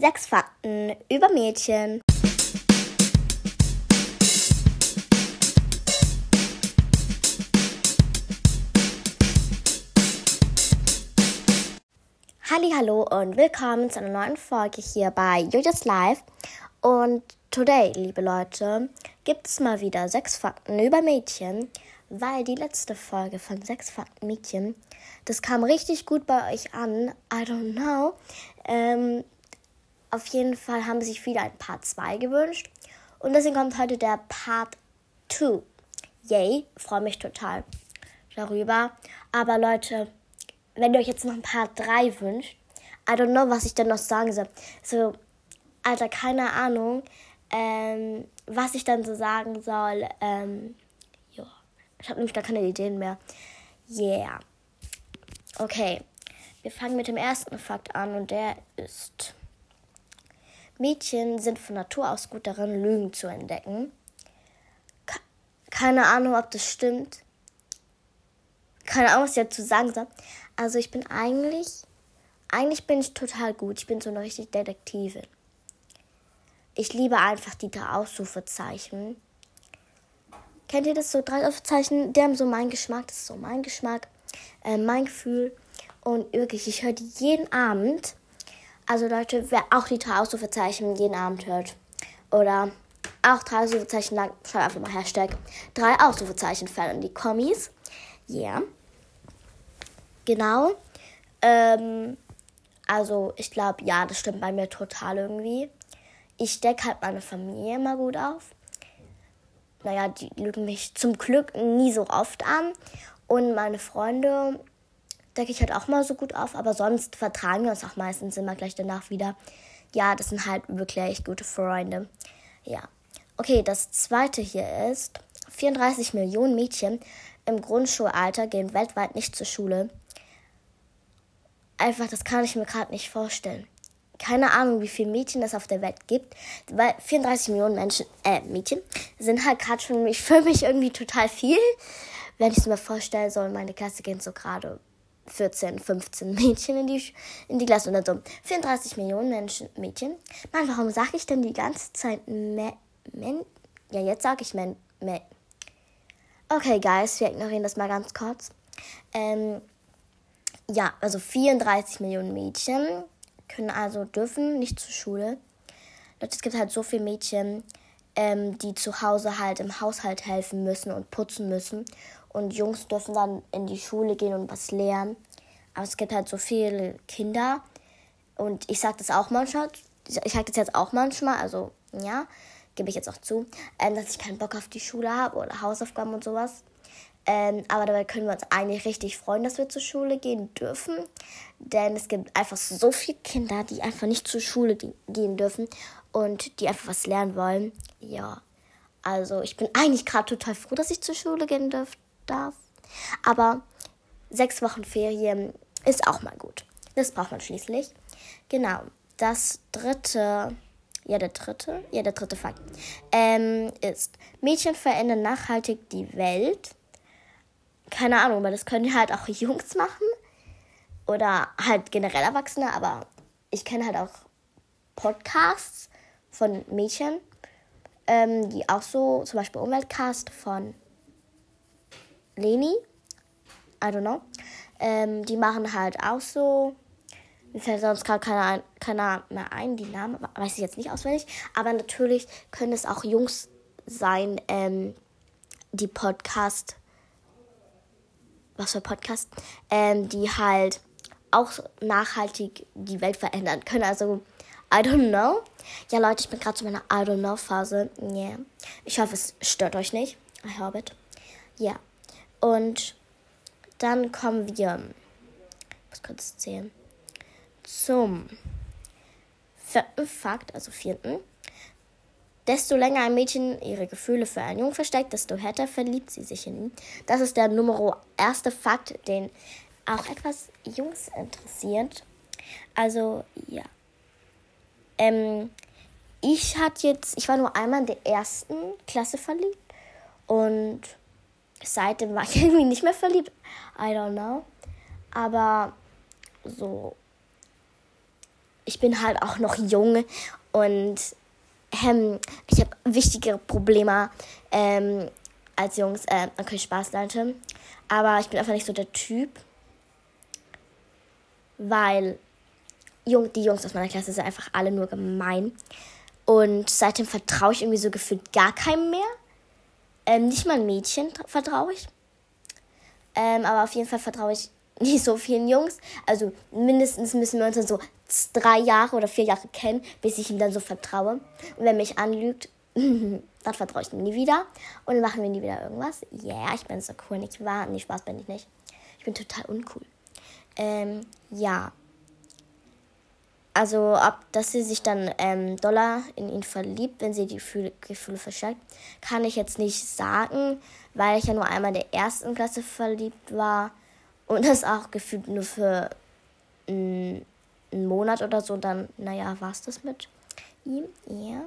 Sechs Fakten über Mädchen. Hallo und willkommen zu einer neuen Folge hier bei Julius Live. Und today, liebe Leute, gibt es mal wieder sechs Fakten über Mädchen, weil die letzte Folge von sechs Fakten Mädchen, das kam richtig gut bei euch an. I don't know. Ähm, auf jeden Fall haben sich viele ein Part 2 gewünscht. Und deswegen kommt heute der Part 2. Yay, freue mich total darüber. Aber Leute, wenn ihr euch jetzt noch ein Part 3 wünscht, I don't know, was ich denn noch sagen soll. So, Alter, keine Ahnung, ähm, was ich dann so sagen soll. Ähm, ja, ich habe nämlich gar keine Ideen mehr. Yeah. Okay, wir fangen mit dem ersten Fakt an und der ist: Mädchen sind von Natur aus gut darin, Lügen zu entdecken. Keine Ahnung, ob das stimmt. Keine Ahnung, was ich dazu sagen soll. Also, ich bin eigentlich eigentlich bin ich total gut. Ich bin so eine richtige Detektivin. Ich liebe einfach die drei Ausrufezeichen. Kennt ihr das so? Drei Ausrufezeichen, die haben so meinen Geschmack. Das ist so mein Geschmack, äh, mein Gefühl. Und wirklich, ich höre die jeden Abend. Also Leute, wer auch die drei Ausrufezeichen jeden Abend hört. Oder auch drei Ausrufezeichen lang, schreibt einfach mal Hashtag drei Ausrufezeichen Fan in die Kommis. Yeah. Genau. Ähm, also ich glaube, ja, das stimmt bei mir total irgendwie. Ich decke halt meine Familie immer gut auf. Naja, die lügen mich zum Glück nie so oft an. Und meine Freunde decke ich halt auch mal so gut auf. Aber sonst vertragen wir uns auch meistens immer gleich danach wieder. Ja, das sind halt wirklich gute Freunde. Ja. Okay, das zweite hier ist, 34 Millionen Mädchen im Grundschulalter gehen weltweit nicht zur Schule einfach, das kann ich mir gerade nicht vorstellen. Keine Ahnung, wie viele Mädchen es auf der Welt gibt, weil 34 Millionen Menschen, äh, Mädchen, sind halt gerade schon für mich irgendwie total viel. Wenn ich es mir vorstelle, so in meine Klasse gehen so gerade 14, 15 Mädchen in die, in die Klasse oder so. 34 Millionen Menschen, Mädchen. Mann, warum sage ich denn die ganze Zeit Men? Ja, jetzt sage ich Men. Men. Okay, Guys, wir ignorieren das mal ganz kurz. Ähm, ja, also 34 Millionen Mädchen können also dürfen nicht zur Schule. Leute, es gibt halt so viele Mädchen, ähm, die zu Hause halt im Haushalt helfen müssen und putzen müssen. Und Jungs dürfen dann in die Schule gehen und was lernen. Aber es gibt halt so viele Kinder. Und ich sage das auch manchmal. Ich sage das jetzt auch manchmal. Also, ja, gebe ich jetzt auch zu. Ähm, dass ich keinen Bock auf die Schule habe oder Hausaufgaben und sowas. Ähm, aber dabei können wir uns eigentlich richtig freuen, dass wir zur Schule gehen dürfen. Denn es gibt einfach so viele Kinder, die einfach nicht zur Schule gehen dürfen und die einfach was lernen wollen. Ja, also ich bin eigentlich gerade total froh, dass ich zur Schule gehen darf. Aber sechs Wochen Ferien ist auch mal gut. Das braucht man schließlich. Genau. Das dritte, ja, der dritte, ja, der dritte Fakt ähm, ist: Mädchen verändern nachhaltig die Welt keine Ahnung, weil das können halt auch Jungs machen oder halt generell Erwachsene, aber ich kenne halt auch Podcasts von Mädchen, ähm, die auch so, zum Beispiel Umweltcast von Leni, I don't know, ähm, die machen halt auch so, mir fällt sonst gerade keiner, keiner mehr ein, die Namen, weiß ich jetzt nicht auswendig, aber natürlich können es auch Jungs sein, ähm, die Podcast was für Podcast, ähm, die halt auch nachhaltig die Welt verändern können. Also, I don't know. Ja, Leute, ich bin gerade zu meiner I don't know Phase. Yeah. Ich hoffe, es stört euch nicht. I hope it. Ja. Yeah. Und dann kommen wir, ich muss kurz zählen, zum vierten Fakt, also vierten. Desto länger ein Mädchen ihre Gefühle für einen Jungen versteckt, desto härter verliebt sie sich in ihn. Das ist der Nummer erste Fakt, den auch etwas Jungs interessiert. Also, ja. Ähm, ich hatte jetzt, ich war nur einmal in der ersten Klasse verliebt und seitdem war ich irgendwie nicht mehr verliebt. I don't know. Aber so ich bin halt auch noch jung und ähm, ich habe wichtigere Probleme ähm, als Jungs. Äh, okay, Spaß, Leute. Aber ich bin einfach nicht so der Typ. Weil Jung, die Jungs aus meiner Klasse sind einfach alle nur gemein. Und seitdem vertraue ich irgendwie so gefühlt gar keinem mehr. Ähm, nicht mal Mädchen vertraue ich. Ähm, aber auf jeden Fall vertraue ich nicht so vielen Jungs. Also mindestens müssen wir uns dann so drei Jahre oder vier Jahre kennen, bis ich ihm dann so vertraue. Und wenn mich anlügt, dann vertraue ich ihm nie wieder. Und dann machen wir nie wieder irgendwas. Yeah, ich bin so cool, nicht wahr? Nee, Spaß bin ich nicht. Ich bin total uncool. Ähm, ja. Also, ob dass sie sich dann ähm, doller in ihn verliebt, wenn sie die Gefühle, Gefühle verstärkt, kann ich jetzt nicht sagen, weil ich ja nur einmal in der ersten Klasse verliebt war und das auch gefühlt nur für einen Monat oder so. Dann, naja, war es das mit ihm? Ja.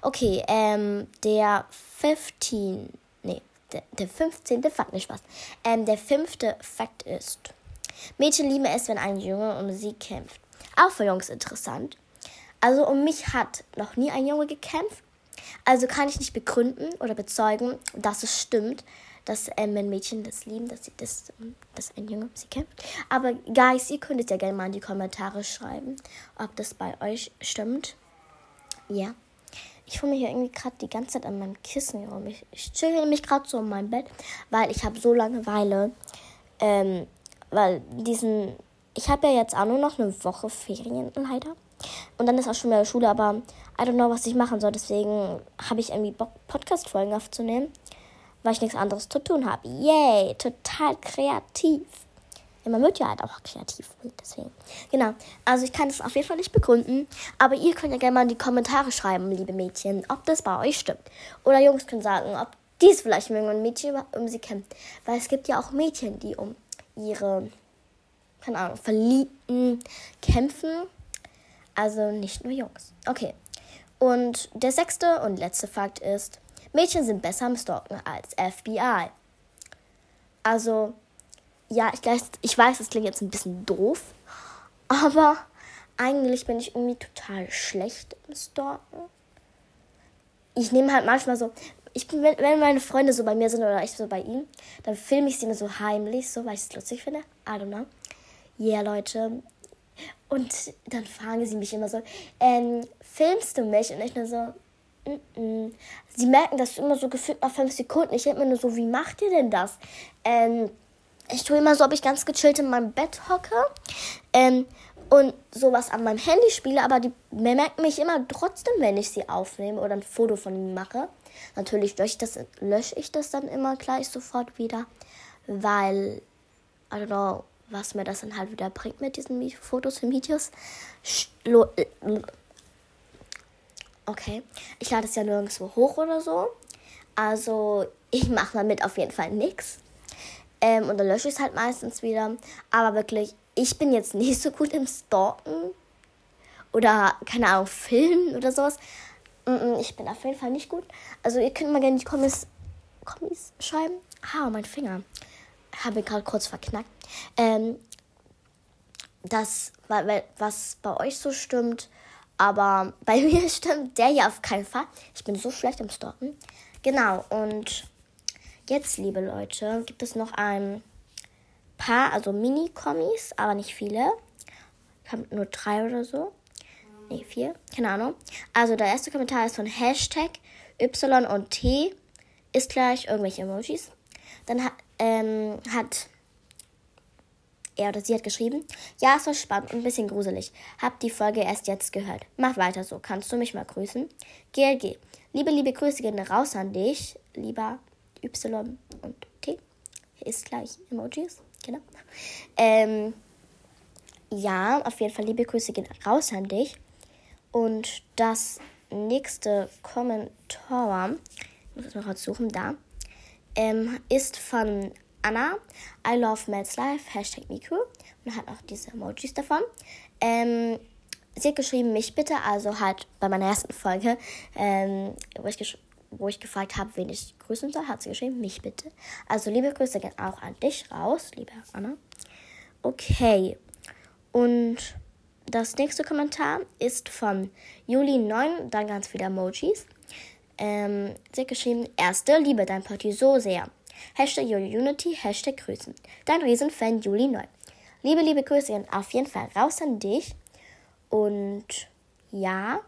Okay, ähm, der 15. Nee, der, der 15. Fakt, nicht Spaß. Ähm, der fünfte Fakt ist: Mädchen lieben es, wenn ein Junge um sie kämpft. Auch für Jungs interessant. Also um mich hat noch nie ein Junge gekämpft. Also kann ich nicht begründen oder bezeugen, dass es stimmt, dass ähm, wenn Mädchen das lieben, dass sie das, dass ein Junge sie kämpft. Aber Guys, ihr könntet ja gerne mal in die Kommentare schreiben, ob das bei euch stimmt. Ja. Ich hole mir hier irgendwie gerade die ganze Zeit an meinem Kissen herum. Ich, ich chill mich gerade so in meinem Bett, weil ich habe so Langeweile. Ähm, weil diesen ich habe ja jetzt auch nur noch eine Woche Ferien leider. Und dann ist auch schon wieder Schule, aber I don't know, was ich machen soll. Deswegen habe ich irgendwie Bock, Podcast-Folgen aufzunehmen, weil ich nichts anderes zu tun habe. Yay, total kreativ. Ja, man wird ja halt auch kreativ. Deswegen. Genau. Also ich kann es auf jeden Fall nicht begründen. Aber ihr könnt ja gerne mal in die Kommentare schreiben, liebe Mädchen, ob das bei euch stimmt. Oder Jungs können sagen, ob dies vielleicht mit einem Mädchen um sie kämpft. Weil es gibt ja auch Mädchen, die um ihre keine Ahnung, Verliebten kämpfen. Also nicht nur Jungs. Okay. Und der sechste und letzte Fakt ist, Mädchen sind besser am Stalken als FBI. Also, ja, ich, weiß, ich weiß, das klingt jetzt ein bisschen doof, aber eigentlich bin ich irgendwie total schlecht im Stalken. Ich nehme halt manchmal so, ich bin, wenn meine Freunde so bei mir sind oder ich so bei ihnen, dann filme ich sie immer so heimlich, so weil ich es lustig finde. I don't know yeah, Leute. Und dann fragen sie mich immer so, ähm, filmst du mich? Und ich nur so, mm -mm. Sie merken das immer so gefühlt nach fünf Sekunden. Ich denke mir nur so, wie macht ihr denn das? Ähm, ich tue immer so, ob ich ganz gechillt in meinem Bett hocke ähm, und sowas an meinem Handy spiele, aber die merken mich immer trotzdem, wenn ich sie aufnehme oder ein Foto von ihnen mache. Natürlich lösche ich das, lösche ich das dann immer gleich sofort wieder, weil, I don't know, was mir das dann halt wieder bringt mit diesen Fotos und Videos. Okay, ich lade es ja nirgendwo hoch oder so. Also ich mache damit auf jeden Fall nichts. Ähm, und dann lösche ich es halt meistens wieder. Aber wirklich, ich bin jetzt nicht so gut im Stalken. Oder, keine Ahnung, Filmen oder sowas. Ich bin auf jeden Fall nicht gut. Also ihr könnt mal gerne die Kommis, Kommis schreiben. Ah, mein Finger habe gerade kurz verknackt. Ähm, das, was bei euch so stimmt, aber bei mir stimmt der hier auf keinen Fall. Ich bin so schlecht im Stalken. Genau, und jetzt, liebe Leute, gibt es noch ein paar, also Mini-Kommis, aber nicht viele. Ich habe nur drei oder so. Ne, vier, keine Ahnung. Also der erste Kommentar ist von Hashtag Y und T ist gleich irgendwelche Emojis. Dann ähm, hat er oder sie hat geschrieben, ja, es war spannend und ein bisschen gruselig. Hab die Folge erst jetzt gehört. Mach weiter so. Kannst du mich mal grüßen? GLG. Liebe, liebe Grüße gehen raus an dich. Lieber Y und T. Ist gleich Emojis. Genau. Ähm, ja, auf jeden Fall liebe Grüße gehen raus an dich. Und das nächste Kommentar, ich muss es noch raussuchen, da ähm, ist von Anna. I love Mads Life, Hashtag Miku. Und hat auch diese Emojis davon. Ähm, sie hat geschrieben, mich bitte, also halt bei meiner ersten Folge, ähm, wo, ich wo ich gefragt habe, wen ich grüßen soll, hat sie geschrieben, mich bitte. Also liebe Grüße gehen auch an dich raus, liebe Anna. Okay. Und das nächste Kommentar ist von Juli9, dann ganz viele Emojis. Ähm, sie hat geschrieben, erste, liebe dein Party so sehr. Hashtag Unity, Hashtag Grüßen. Dein Riesenfan Juli9. Liebe, liebe Grüße auf jeden Fall raus an dich. Und ja,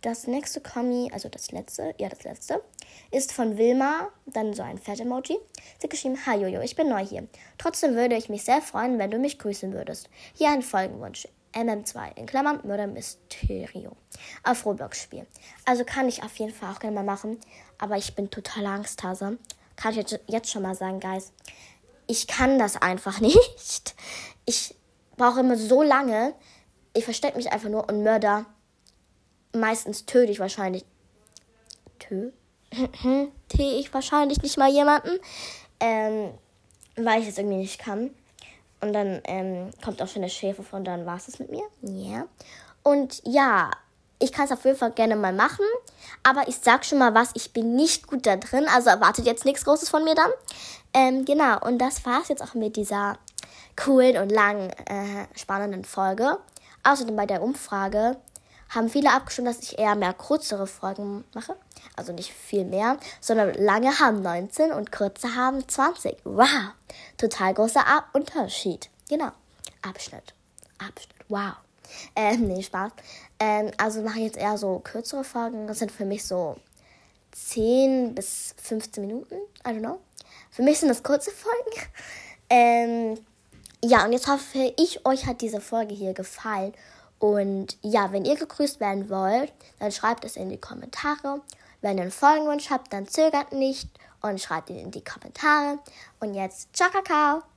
das nächste Kommi, also das letzte, ja, das letzte, ist von Wilma, dann so ein Fett-Emoji. Sie hat geschrieben, Hi Jojo, ich bin neu hier. Trotzdem würde ich mich sehr freuen, wenn du mich grüßen würdest. Hier ein Folgenwunsch. MM2, in Klammern Murder Mysterio. Auf Roblox-Spiel. Also kann ich auf jeden Fall auch gerne mal machen, aber ich bin total Angsthase. Kann ich jetzt schon mal sagen, Guys. Ich kann das einfach nicht. Ich brauche immer so lange. Ich verstecke mich einfach nur und Mörder. Meistens töte ich wahrscheinlich. Tö? Tee ich wahrscheinlich nicht mal jemanden. Ähm, weil ich es irgendwie nicht kann. Und dann ähm, kommt auch schon der Schäfer von, dann war es das mit mir. Ja. Yeah. Und ja, ich kann es auf jeden Fall gerne mal machen. Aber ich sag schon mal was, ich bin nicht gut da drin. Also erwartet jetzt nichts Großes von mir dann. Ähm, genau, und das war es jetzt auch mit dieser coolen und langen, äh, spannenden Folge. Außerdem bei der Umfrage haben viele abgestimmt, dass ich eher mehr kürzere Folgen mache. Also nicht viel mehr, sondern lange haben 19 und kurze haben 20. Wow, total großer Unterschied. Genau, Abschnitt. Abschnitt, wow. Ähm, nee, Spaß. Ähm, also mache ich jetzt eher so kürzere Folgen. Das sind für mich so 10 bis 15 Minuten. I don't know. Für mich sind das kurze Folgen. Ähm, ja, und jetzt hoffe ich, euch hat diese Folge hier gefallen. Und ja, wenn ihr gegrüßt werden wollt, dann schreibt es in die Kommentare. Wenn ihr einen Folgenwunsch habt, dann zögert nicht und schreibt ihn in die Kommentare. Und jetzt, ciao, Kakao!